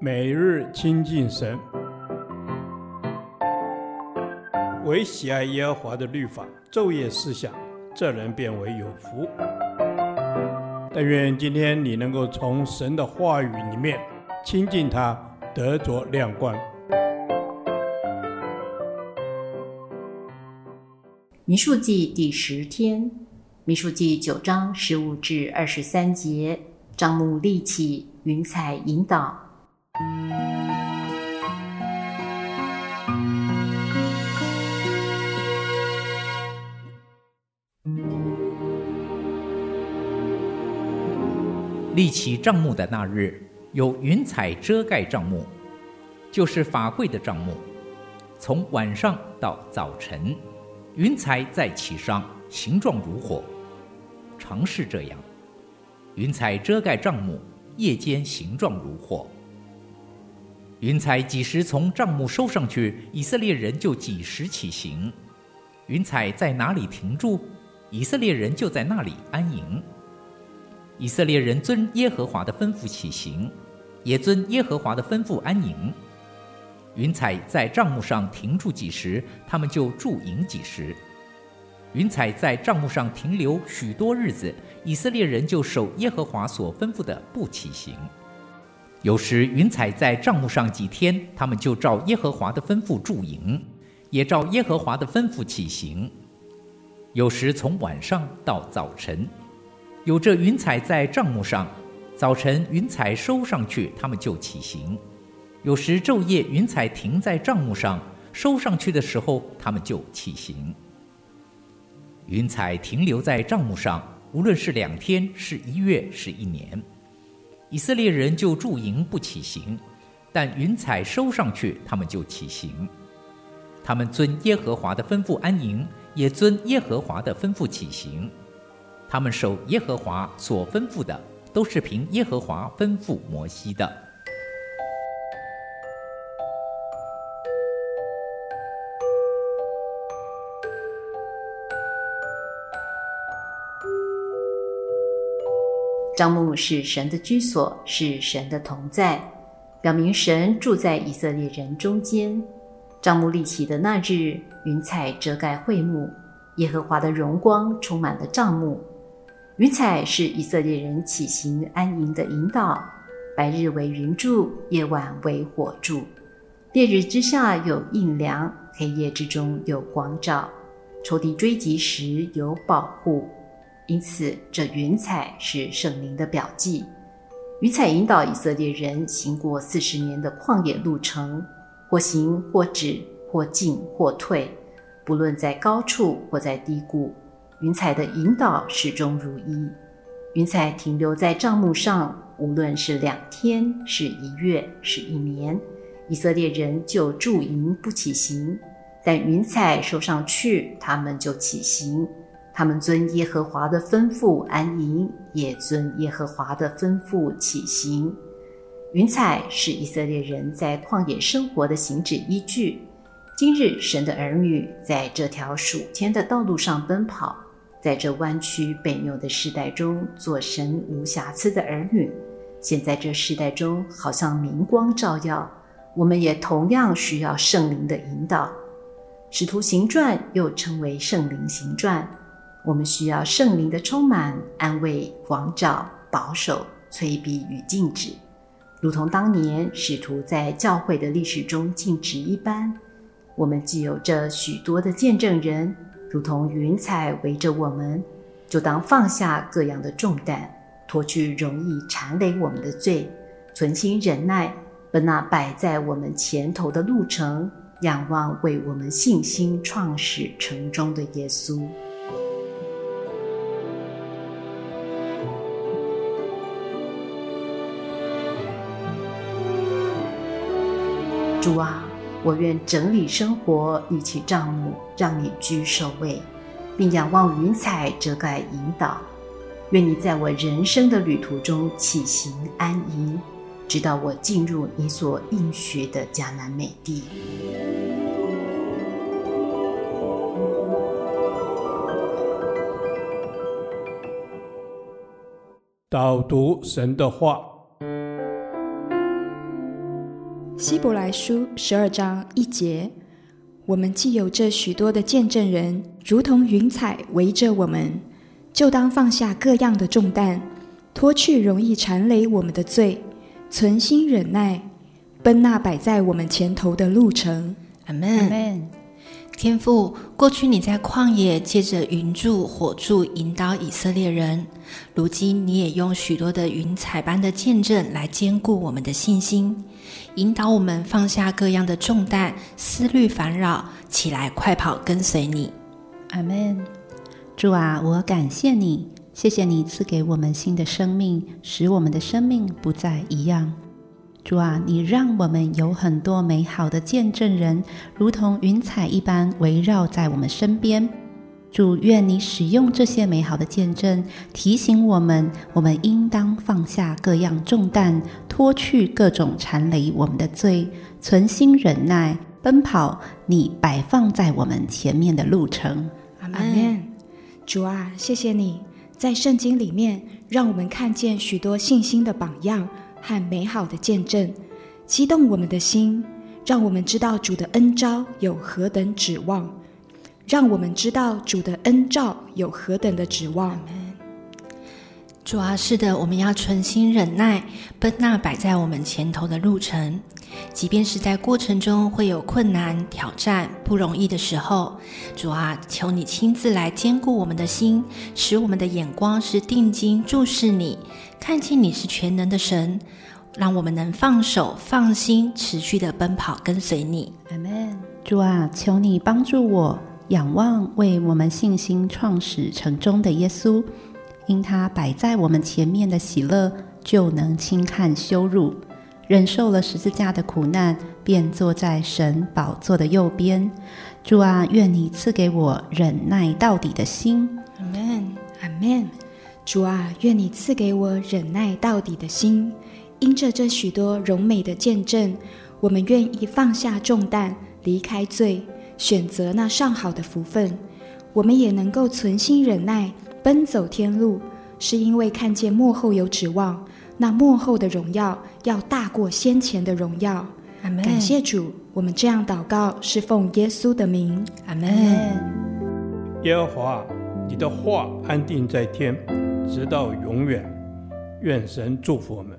每日亲近神，唯喜爱耶和华的律法，昼夜思想，这人便为有福。但愿今天你能够从神的话语里面亲近他，得着亮光。民数记第十天，民数记九章十五至二十三节，帐幕立起，云彩引导。立起帐幕的那日，有云彩遮盖帐幕，就是法会的帐幕。从晚上到早晨，云彩在其上，形状如火，常是这样。云彩遮盖帐幕，夜间形状如火。云彩几时从帐幕收上去，以色列人就几时起行。云彩在哪里停住，以色列人就在那里安营。以色列人遵耶和华的吩咐起行，也遵耶和华的吩咐安营。云彩在帐幕上停住几时，他们就驻营几时。云彩在帐幕上停留许多日子，以色列人就守耶和华所吩咐的不起行。有时云彩在帐幕上几天，他们就照耶和华的吩咐驻营，也照耶和华的吩咐起行。有时从晚上到早晨。有这云彩在帐幕上，早晨云彩收上去，他们就起行；有时昼夜云彩停在帐幕上，收上去的时候，他们就起行。云彩停留在帐幕上，无论是两天、是一月、是一年，以色列人就驻营不起行；但云彩收上去，他们就起行。他们遵耶和华的吩咐安营，也遵耶和华的吩咐起行。他们守耶和华所吩咐的，都是凭耶和华吩咐摩西的。帐幕是神的居所，是神的同在，表明神住在以色列人中间。帐幕立起的那日，云彩遮盖会幕，耶和华的荣光充满了帐幕。云彩是以色列人起行安营的引导，白日为云柱，夜晚为火柱。烈日之下有荫凉，黑夜之中有光照，仇敌追击时有保护。因此，这云彩是圣灵的表记。云彩引导以色列人行过四十年的旷野路程，或行或止，或进或退，不论在高处或在低谷。云彩的引导始终如一，云彩停留在帐幕上，无论是两天、是一月、是一年，以色列人就驻营不起行；但云彩收上去，他们就起行。他们遵耶和华的吩咐安营，也遵耶和华的吩咐起行。云彩是以色列人在旷野生活的行止依据。今日神的儿女在这条属天的道路上奔跑。在这弯曲悖谬的时代中，做神无瑕疵的儿女。现在这时代中，好像明光照耀，我们也同样需要圣灵的引导。使徒行传又称为圣灵行传，我们需要圣灵的充满、安慰、光照、保守、催逼与禁止，如同当年使徒在教会的历史中禁止一般。我们既有着许多的见证人。如同云彩围着我们，就当放下各样的重担，脱去容易缠累我们的罪，存心忍耐，奔那摆在我们前头的路程，仰望为我们信心创始成终的耶稣。主啊。我愿整理生活，立起账目，让你居首位，并仰望云彩遮盖引导。愿你在我人生的旅途中起行安营，直到我进入你所应许的迦南美地。导读神的话。希伯来书十二章一节，我们既有这许多的见证人，如同云彩围着我们，就当放下各样的重担，脱去容易缠累我们的罪，存心忍耐，奔那摆在我们前头的路程。阿门。天父，过去你在旷野借着云柱、火柱引导以色列人，如今你也用许多的云彩般的见证来坚固我们的信心，引导我们放下各样的重担、思虑烦扰，起来快跑跟随你。阿门。主啊，我感谢你，谢谢你赐给我们新的生命，使我们的生命不再一样。主啊，你让我们有很多美好的见证人，如同云彩一般围绕在我们身边。主，愿你使用这些美好的见证，提醒我们，我们应当放下各样重担，脱去各种缠累我们的罪，存心忍耐，奔跑你摆放在我们前面的路程。阿门。主啊，谢谢你在圣经里面让我们看见许多信心的榜样。和美好的见证，激动我们的心，让我们知道主的恩召有何等指望，让我们知道主的恩召有何等的指望。主啊，是的，我们要存心忍耐，奔那摆在我们前头的路程，即便是在过程中会有困难、挑战、不容易的时候，主啊，求你亲自来坚固我们的心，使我们的眼光是定睛注视你。看见你是全能的神，让我们能放手、放心，持续的奔跑，跟随你。阿门。主啊，求你帮助我仰望为我们信心创始成终的耶稣，因他摆在我们前面的喜乐，就能轻看羞辱，忍受了十字架的苦难，便坐在神宝座的右边。主啊，愿你赐给我忍耐到底的心。阿门。阿门。主啊，愿你赐给我忍耐到底的心。因着这许多荣美的见证，我们愿意放下重担，离开罪，选择那上好的福分。我们也能够存心忍耐，奔走天路，是因为看见幕后有指望。那幕后的荣耀要大过先前的荣耀。阿门。感谢主，我们这样祷告是奉耶稣的名。阿门。耶和华，你的话安定在天。直到永远，愿神祝福我们。